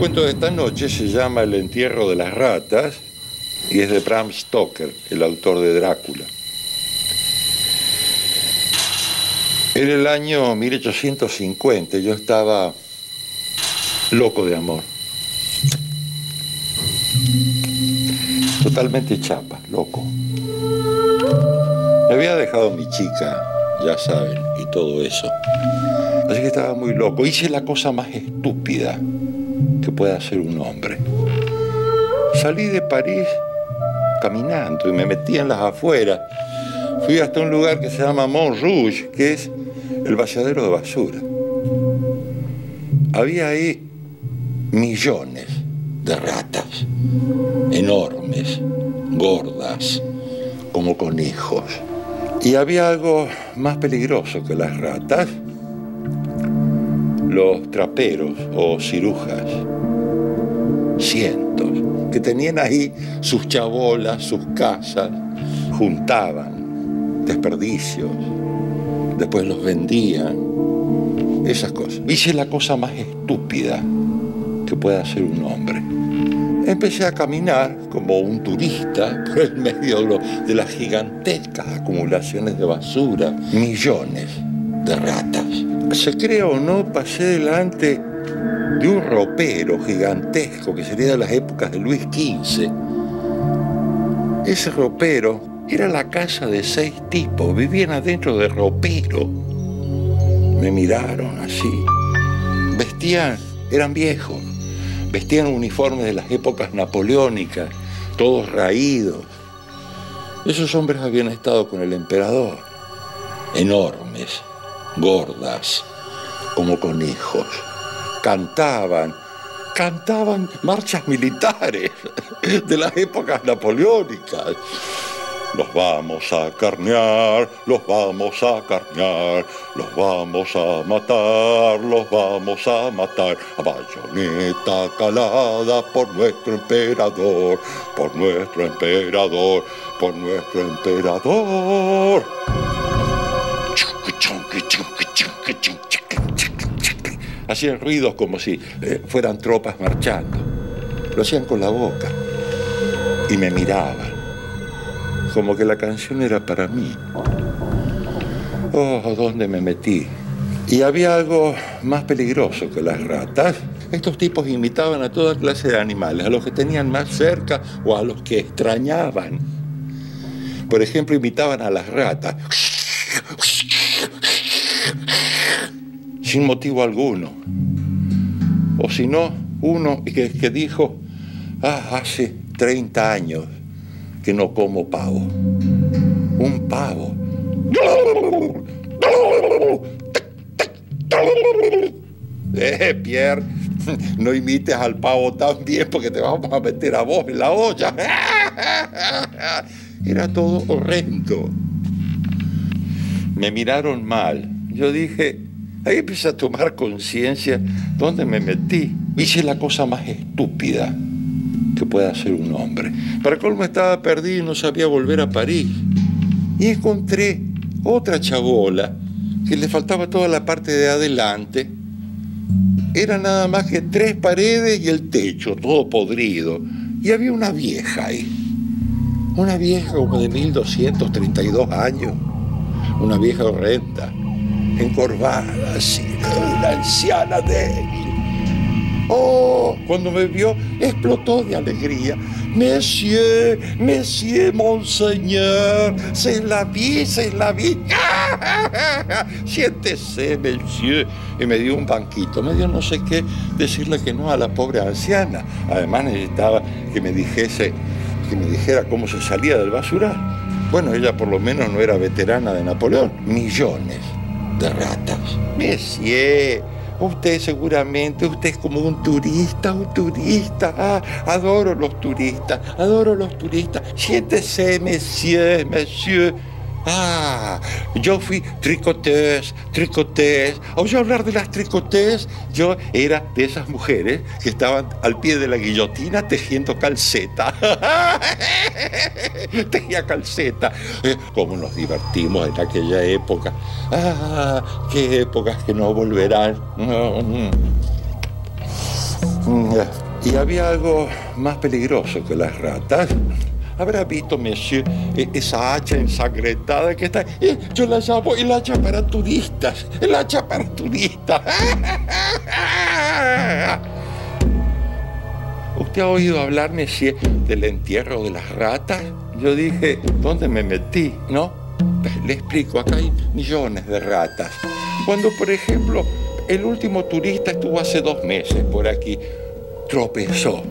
cuento de esta noche se llama El entierro de las ratas y es de Bram Stoker, el autor de Drácula. Era el año 1850, yo estaba loco de amor. Totalmente chapa, loco. Me había dejado mi chica, ya saben, y todo eso. Así que estaba muy loco. Hice la cosa más estúpida que puede hacer un hombre. Salí de París caminando y me metí en las afueras. Fui hasta un lugar que se llama Montrouge, que es el vaciadero de basura. Había ahí millones de ratas, enormes, gordas, como conejos. Y había algo más peligroso que las ratas, los traperos o cirujas, cientos, que tenían ahí sus chabolas, sus casas, juntaban desperdicios, después los vendían, esas cosas. Hice la cosa más estúpida que puede hacer un hombre. Empecé a caminar como un turista por el medio de las gigantescas acumulaciones de basura, millones de ratas. Se cree o no, pasé delante de un ropero gigantesco que sería de las épocas de Luis XV. Ese ropero era la casa de seis tipos, vivían adentro de ropero. Me miraron así. Vestían, eran viejos, vestían uniformes de las épocas napoleónicas, todos raídos. Esos hombres habían estado con el emperador, enormes, gordas, como conejos. Cantaban, cantaban marchas militares de las épocas napoleónicas. Los vamos a carnear, los vamos a carnear, los vamos a matar, los vamos a matar. A bayoneta calada por nuestro emperador, por nuestro emperador, por nuestro emperador. Hacían ruidos como si eh, fueran tropas marchando. Lo hacían con la boca y me miraban como que la canción era para mí. Oh, ¿dónde me metí? Y había algo más peligroso que las ratas. Estos tipos imitaban a toda clase de animales, a los que tenían más cerca o a los que extrañaban. Por ejemplo, imitaban a las ratas. Sin motivo alguno. O si no, uno que, que dijo, ah, hace 30 años que no como pavo. Un pavo. Eh, Pierre, no imites al pavo tan bien porque te vamos a meter a vos en la olla. Era todo horrendo. Me miraron mal. Yo dije, ahí empecé a tomar conciencia dónde me metí. Hice la cosa más estúpida que puede hacer un hombre. Para colmo estaba perdido y no sabía volver a París. Y encontré otra chabola que le faltaba toda la parte de adelante. Era nada más que tres paredes y el techo, todo podrido. Y había una vieja ahí. Una vieja como de 1232 años. Una vieja horrenda, encorvada así, una anciana débil Oh, cuando me vio, explotó de alegría. Monsieur, Monsieur, Monseigneur, se la vi, se la vi. Siéntese, Monsieur. Y me dio un banquito, me dio no sé qué decirle que no a la pobre anciana. Además necesitaba que me dijese, que me dijera cómo se salía del basural. Bueno, ella por lo menos no era veterana de Napoleón. Millones de ratas. Monsieur Usted seguramente, usted es como un turista, un turista. Ah, adoro los turistas, adoro los turistas. Siéntese, monsieur, monsieur. Ah, yo fui tricoteuse, tricoteuse. ¿Oye hablar de las tricoteuse? Yo era de esas mujeres que estaban al pie de la guillotina tejiendo calceta. Tejía calceta. Eh, ¿Cómo nos divertimos en aquella época? Ah, qué épocas que no volverán. Mm, Y había algo más peligroso que las ratas. Habrá visto, monsieur, e- esa hacha ensangrentada que está. Eh, Yo la llamo el hacha para turistas. El hacha para turistas. ¿Usted ha oído hablar, monsieur, del entierro de las ratas? Yo dije, ¿dónde me metí? ¿No? Pues, Le explico, acá hay millones de ratas. Cuando, por ejemplo, el último turista estuvo hace dos meses por aquí, tropezó.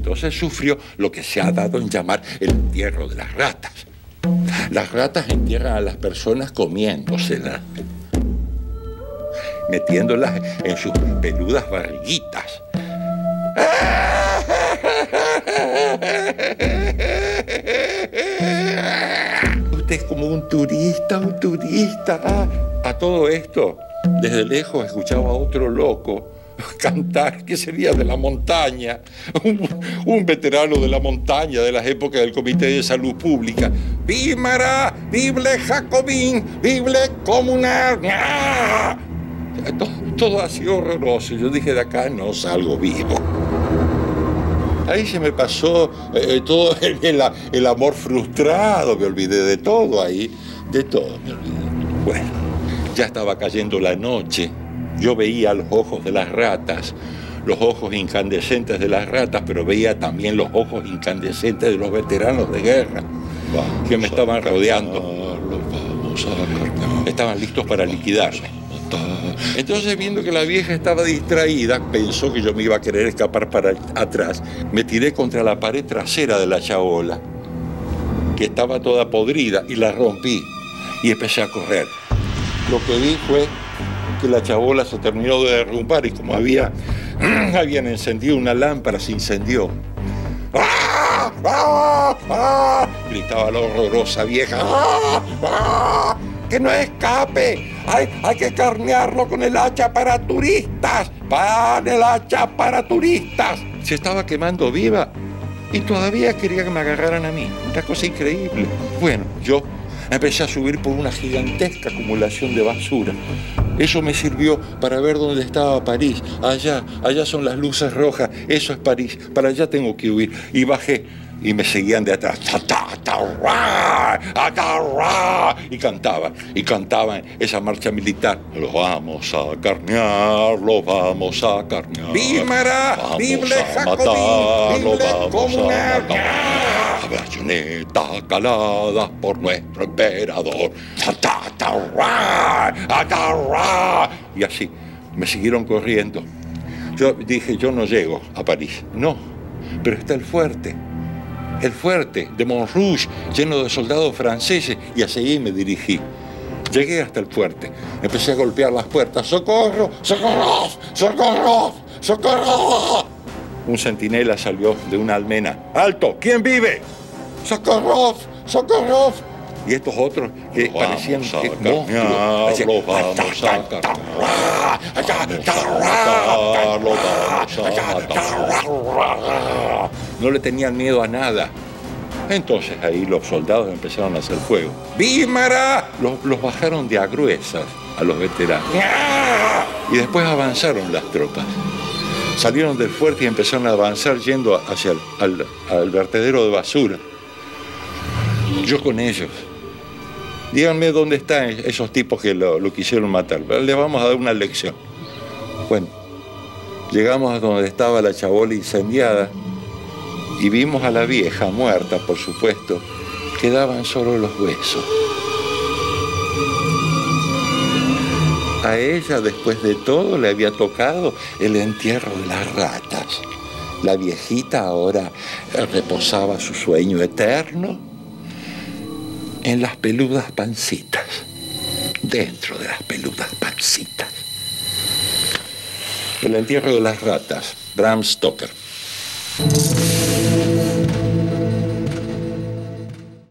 Entonces sufrió lo que se ha dado en llamar el entierro de las ratas. Las ratas entierran a las personas comiéndoselas, metiéndolas en sus peludas barriguitas. Usted es como un turista, un turista. Ah, a todo esto, desde lejos escuchaba a otro loco cantar que sería de la montaña, un, veterano de la montaña de las épocas del Comité de Salud Pública. ¡Vímara! ¡Vible Jacobín! ¡Vible Comunal! ¡Ah! Todo, todo así horroroso. Yo dije, de acá no salgo vivo. Ahí se me pasó eh, todo el, el- el amor frustrado, me olvidé de todo ahí, de todo me olvidé. Bueno, ya estaba cayendo la noche, yo veía los ojos de las ratas, los ojos incandescentes de las ratas, pero veía también los ojos incandescentes de los veteranos de guerra que me estaban rodeando. Estaban listos para liquidarme. Entonces, viendo que la vieja estaba distraída, pensó que yo me iba a querer escapar para atrás. Me tiré contra la pared trasera de la chabola, que estaba toda podrida, y la rompí. Y empecé a correr. Lo que vi fue que la chabola se terminó de derrumbar y como había, habían encendido una lámpara, se incendió. ¡Ah! ¡Ah! ¡Ah! Gritaba la horrorosa vieja. ¡Ah! ¡Ah! ¡Que no escape! Hay, hay que carnearlo con el hacha para turistas. ¡Pan el hacha para turistas! Se estaba quemando viva y todavía quería que me agarraran a mí. Una cosa increíble. Bueno, yo empecé a subir por una gigantesca acumulación de basura. Eso me sirvió para ver dónde estaba París. Allá, allá son las luces rojas. Eso es París. Para allá tengo que huir. Y bajé y me seguían de atrás. Y cantaban, y cantaban esa marcha militar. Lo vamos a carnear, lo vamos a carnear. Vamos ¡Vible a Jacobín! matarlo, ¡Vible vamos a matar. A bayoneta calada por nuestro emperador. Y así, me siguieron corriendo. Yo dije, yo no llego a París. No, pero está el fuerte. El fuerte de Montrouge, lleno de soldados franceses, y hacia ahí me dirigí. Llegué hasta el fuerte. Empecé a golpear las puertas. ¡Socorro! ¡Socorro! ¡Socorro! ¡Socorro! Un centinela salió de una almena. ¡Alto! ¿Quién vive? ¡Socorro! ¡Socorro! Y estos otros que vamos parecían a que monstruos. Vamos a. No le tenían miedo a nada. Entonces ahí los soldados empezaron a hacer fuego. ¡Vímara! Los, los bajaron de a gruesas a los veteranos. Y después avanzaron las tropas. Salieron del fuerte y empezaron a avanzar yendo hacia el al- vertedero de basura. Yo con ellos. Díganme dónde están esos tipos que lo, lo quisieron matar. Les vamos a dar una lección. Bueno, llegamos a donde estaba la chabola incendiada y vimos a la vieja muerta, por supuesto. Quedaban solo los huesos. A ella, después de todo, le había tocado el entierro de las ratas. La viejita ahora reposaba su sueño eterno en las peludas pancitas, dentro de las peludas pancitas. El entierro de las ratas, Bram Stoker.